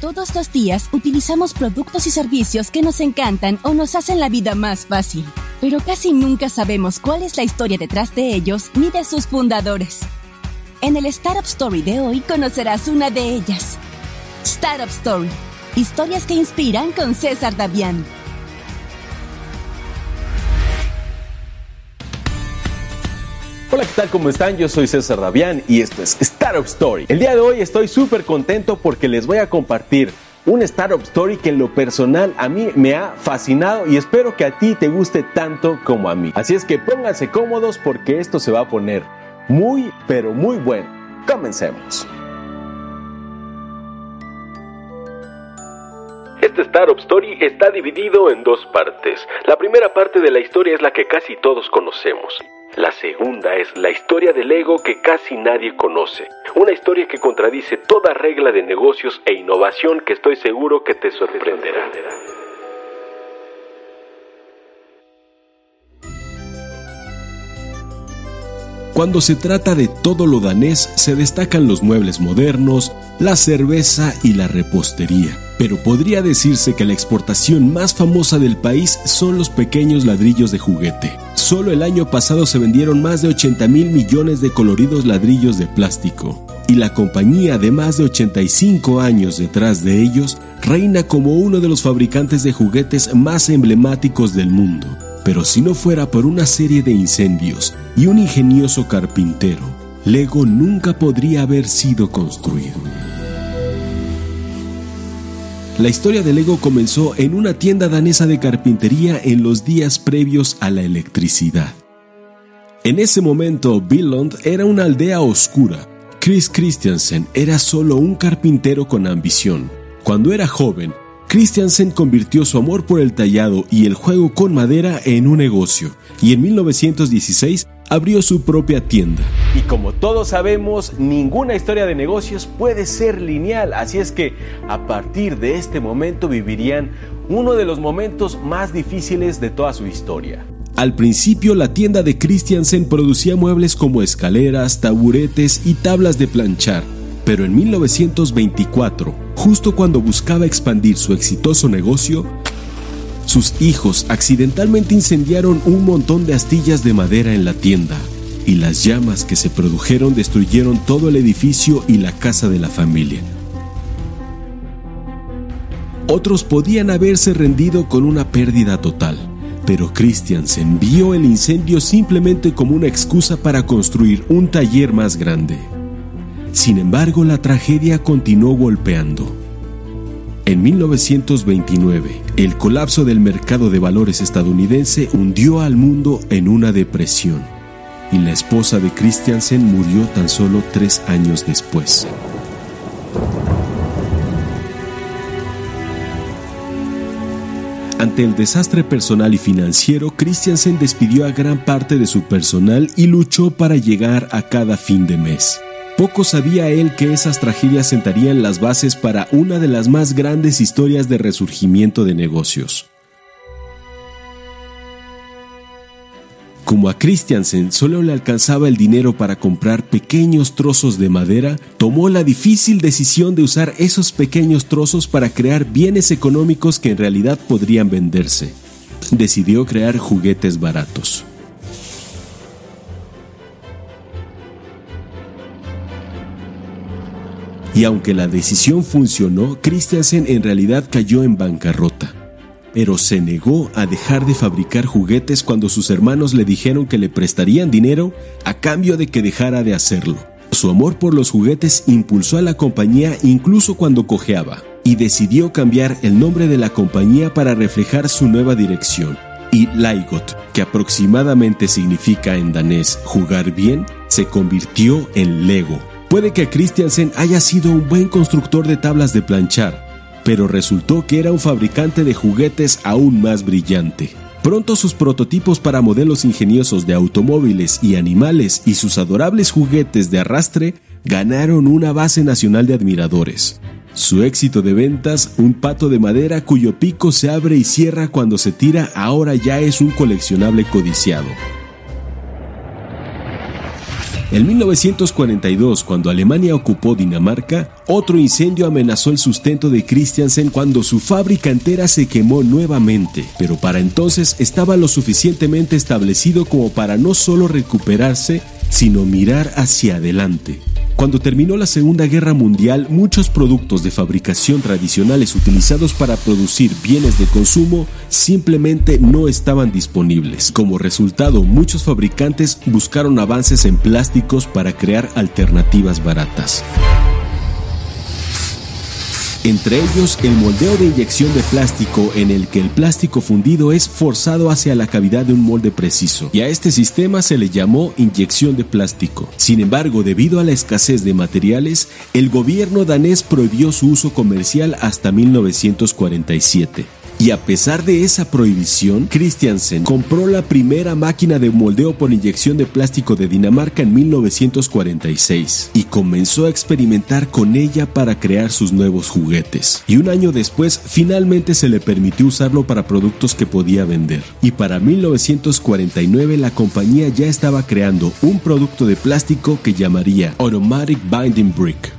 Todos los días utilizamos productos y servicios que nos encantan o nos hacen la vida más fácil, pero casi nunca sabemos cuál es la historia detrás de ellos ni de sus fundadores. En el Startup Story de hoy conocerás una de ellas. Startup Story. Historias que inspiran con César Davián. Hola, ¿qué tal? ¿Cómo están? Yo soy César Davián y esto es Startup Story. El día de hoy estoy súper contento porque les voy a compartir un Startup Story que en lo personal a mí me ha fascinado y espero que a ti te guste tanto como a mí. Así es que pónganse cómodos porque esto se va a poner muy, pero muy bueno. Comencemos. Este Startup Story está dividido en dos partes. La primera parte de la historia es la que casi todos conocemos. La segunda es la historia del ego que casi nadie conoce. Una historia que contradice toda regla de negocios e innovación que estoy seguro que te sorprenderá. Cuando se trata de todo lo danés, se destacan los muebles modernos, la cerveza y la repostería. Pero podría decirse que la exportación más famosa del país son los pequeños ladrillos de juguete. Solo el año pasado se vendieron más de 80 mil millones de coloridos ladrillos de plástico. Y la compañía de más de 85 años detrás de ellos reina como uno de los fabricantes de juguetes más emblemáticos del mundo pero si no fuera por una serie de incendios y un ingenioso carpintero, Lego nunca podría haber sido construido. La historia de Lego comenzó en una tienda danesa de carpintería en los días previos a la electricidad. En ese momento, Billund era una aldea oscura. Chris Christiansen era solo un carpintero con ambición. Cuando era joven, Christiansen convirtió su amor por el tallado y el juego con madera en un negocio y en 1916 abrió su propia tienda. Y como todos sabemos, ninguna historia de negocios puede ser lineal, así es que a partir de este momento vivirían uno de los momentos más difíciles de toda su historia. Al principio la tienda de Christiansen producía muebles como escaleras, taburetes y tablas de planchar pero en 1924, justo cuando buscaba expandir su exitoso negocio, sus hijos accidentalmente incendiaron un montón de astillas de madera en la tienda y las llamas que se produjeron destruyeron todo el edificio y la casa de la familia. Otros podían haberse rendido con una pérdida total, pero Christiansen vio el incendio simplemente como una excusa para construir un taller más grande. Sin embargo, la tragedia continuó golpeando. En 1929, el colapso del mercado de valores estadounidense hundió al mundo en una depresión, y la esposa de Christiansen murió tan solo tres años después. Ante el desastre personal y financiero, Christiansen despidió a gran parte de su personal y luchó para llegar a cada fin de mes. Poco sabía él que esas tragedias sentarían las bases para una de las más grandes historias de resurgimiento de negocios. Como a Christiansen solo le alcanzaba el dinero para comprar pequeños trozos de madera, tomó la difícil decisión de usar esos pequeños trozos para crear bienes económicos que en realidad podrían venderse. Decidió crear juguetes baratos. Y aunque la decisión funcionó, Christiansen en realidad cayó en bancarrota. Pero se negó a dejar de fabricar juguetes cuando sus hermanos le dijeron que le prestarían dinero a cambio de que dejara de hacerlo. Su amor por los juguetes impulsó a la compañía incluso cuando cojeaba, y decidió cambiar el nombre de la compañía para reflejar su nueva dirección. Y Laigot, que aproximadamente significa en danés jugar bien, se convirtió en Lego, Puede que Christiansen haya sido un buen constructor de tablas de planchar, pero resultó que era un fabricante de juguetes aún más brillante. Pronto sus prototipos para modelos ingeniosos de automóviles y animales y sus adorables juguetes de arrastre ganaron una base nacional de admiradores. Su éxito de ventas, un pato de madera cuyo pico se abre y cierra cuando se tira, ahora ya es un coleccionable codiciado. En 1942, cuando Alemania ocupó Dinamarca, otro incendio amenazó el sustento de Christiansen cuando su fábrica entera se quemó nuevamente, pero para entonces estaba lo suficientemente establecido como para no solo recuperarse, sino mirar hacia adelante. Cuando terminó la Segunda Guerra Mundial, muchos productos de fabricación tradicionales utilizados para producir bienes de consumo simplemente no estaban disponibles. Como resultado, muchos fabricantes buscaron avances en plásticos para crear alternativas baratas entre ellos el moldeo de inyección de plástico en el que el plástico fundido es forzado hacia la cavidad de un molde preciso, y a este sistema se le llamó inyección de plástico. Sin embargo, debido a la escasez de materiales, el gobierno danés prohibió su uso comercial hasta 1947. Y a pesar de esa prohibición, Christiansen compró la primera máquina de moldeo por inyección de plástico de Dinamarca en 1946 y comenzó a experimentar con ella para crear sus nuevos juguetes. Y un año después, finalmente se le permitió usarlo para productos que podía vender. Y para 1949 la compañía ya estaba creando un producto de plástico que llamaría Automatic Binding Brick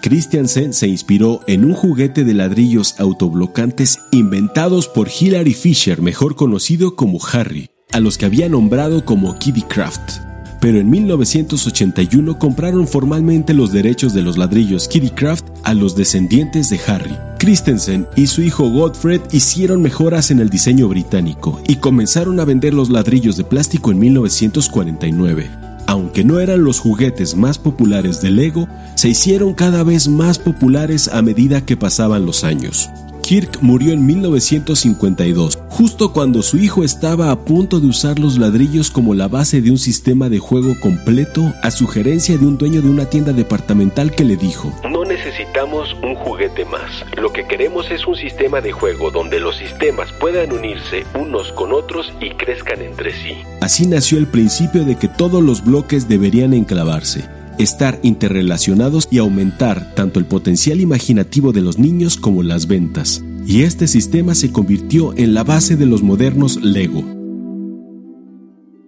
Christiansen se inspiró en un juguete de ladrillos autoblocantes inventados por Hilary Fisher, mejor conocido como Harry, a los que había nombrado como Kitty Craft. Pero en 1981 compraron formalmente los derechos de los ladrillos Kitty Craft a los descendientes de Harry. Christensen y su hijo Godfred hicieron mejoras en el diseño británico y comenzaron a vender los ladrillos de plástico en 1949 aunque no eran los juguetes más populares de Lego, se hicieron cada vez más populares a medida que pasaban los años. Kirk murió en 1952, justo cuando su hijo estaba a punto de usar los ladrillos como la base de un sistema de juego completo a sugerencia de un dueño de una tienda departamental que le dijo, No necesitamos un juguete más, lo que queremos es un sistema de juego donde los sistemas puedan unirse unos con otros y crezcan entre sí. Así nació el principio de que todos los bloques deberían enclavarse estar interrelacionados y aumentar tanto el potencial imaginativo de los niños como las ventas. Y este sistema se convirtió en la base de los modernos Lego.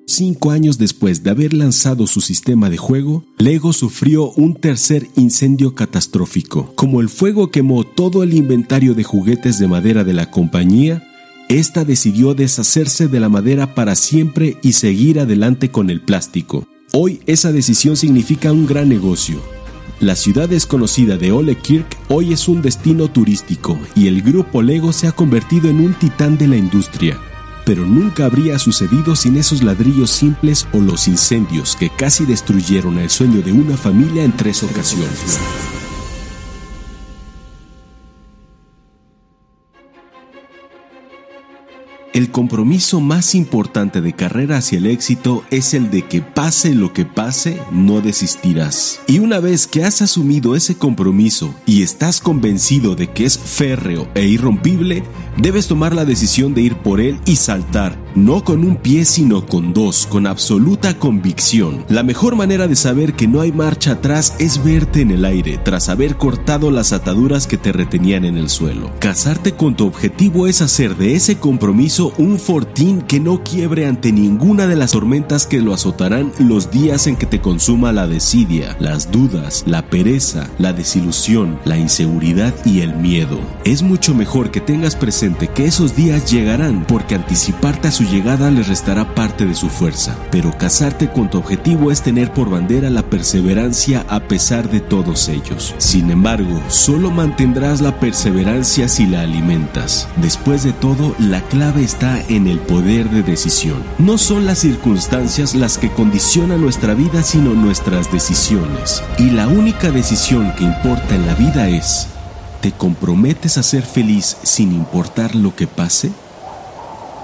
Cinco años después de haber lanzado su sistema de juego, Lego sufrió un tercer incendio catastrófico. Como el fuego quemó todo el inventario de juguetes de madera de la compañía, esta decidió deshacerse de la madera para siempre y seguir adelante con el plástico. Hoy esa decisión significa un gran negocio. La ciudad desconocida de Ole Kirk hoy es un destino turístico y el grupo Lego se ha convertido en un titán de la industria. Pero nunca habría sucedido sin esos ladrillos simples o los incendios que casi destruyeron el sueño de una familia en tres ocasiones. El compromiso más importante de carrera hacia el éxito es el de que pase lo que pase, no desistirás. Y una vez que has asumido ese compromiso y estás convencido de que es férreo e irrompible, debes tomar la decisión de ir por él y saltar, no con un pie sino con dos, con absoluta convicción. La mejor manera de saber que no hay marcha atrás es verte en el aire tras haber cortado las ataduras que te retenían en el suelo. Casarte con tu objetivo es hacer de ese compromiso un fortín que no quiebre ante ninguna de las tormentas que lo azotarán los días en que te consuma la desidia, las dudas, la pereza, la desilusión, la inseguridad y el miedo. Es mucho mejor que tengas presente que esos días llegarán porque anticiparte a su llegada les restará parte de su fuerza. Pero casarte con tu objetivo es tener por bandera la perseverancia a pesar de todos ellos. Sin embargo, solo mantendrás la perseverancia si la alimentas. Después de todo, la clave es está en el poder de decisión. No son las circunstancias las que condicionan nuestra vida, sino nuestras decisiones. Y la única decisión que importa en la vida es, ¿te comprometes a ser feliz sin importar lo que pase?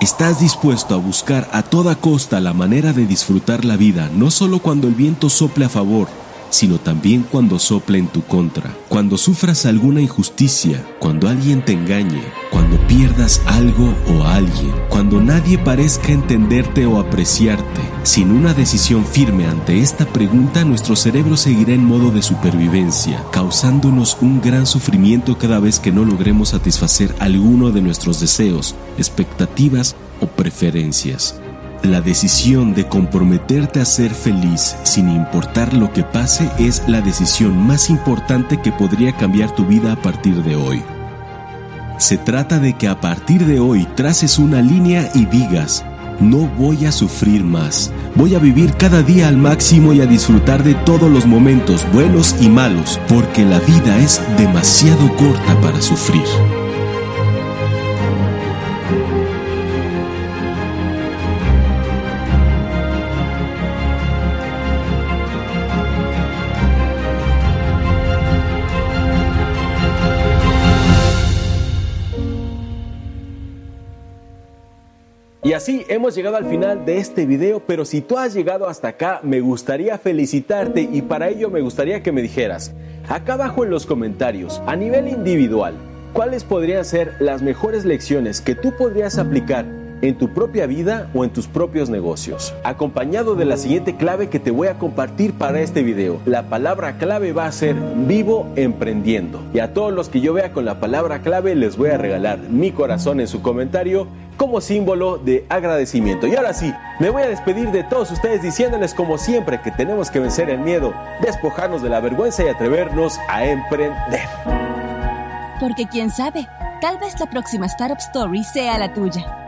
¿Estás dispuesto a buscar a toda costa la manera de disfrutar la vida, no solo cuando el viento sople a favor, sino también cuando sopla en tu contra, cuando sufras alguna injusticia, cuando alguien te engañe, cuando pierdas algo o alguien, cuando nadie parezca entenderte o apreciarte. Sin una decisión firme ante esta pregunta, nuestro cerebro seguirá en modo de supervivencia, causándonos un gran sufrimiento cada vez que no logremos satisfacer alguno de nuestros deseos, expectativas o preferencias. La decisión de comprometerte a ser feliz sin importar lo que pase es la decisión más importante que podría cambiar tu vida a partir de hoy. Se trata de que a partir de hoy traces una línea y digas, no voy a sufrir más, voy a vivir cada día al máximo y a disfrutar de todos los momentos buenos y malos, porque la vida es demasiado corta para sufrir. Y así hemos llegado al final de este video, pero si tú has llegado hasta acá, me gustaría felicitarte y para ello me gustaría que me dijeras, acá abajo en los comentarios, a nivel individual, ¿cuáles podrían ser las mejores lecciones que tú podrías aplicar en tu propia vida o en tus propios negocios. Acompañado de la siguiente clave que te voy a compartir para este video. La palabra clave va a ser vivo emprendiendo. Y a todos los que yo vea con la palabra clave les voy a regalar mi corazón en su comentario como símbolo de agradecimiento. Y ahora sí, me voy a despedir de todos ustedes diciéndoles como siempre que tenemos que vencer el miedo, despojarnos de la vergüenza y atrevernos a emprender. Porque quién sabe, tal vez la próxima Startup Story sea la tuya.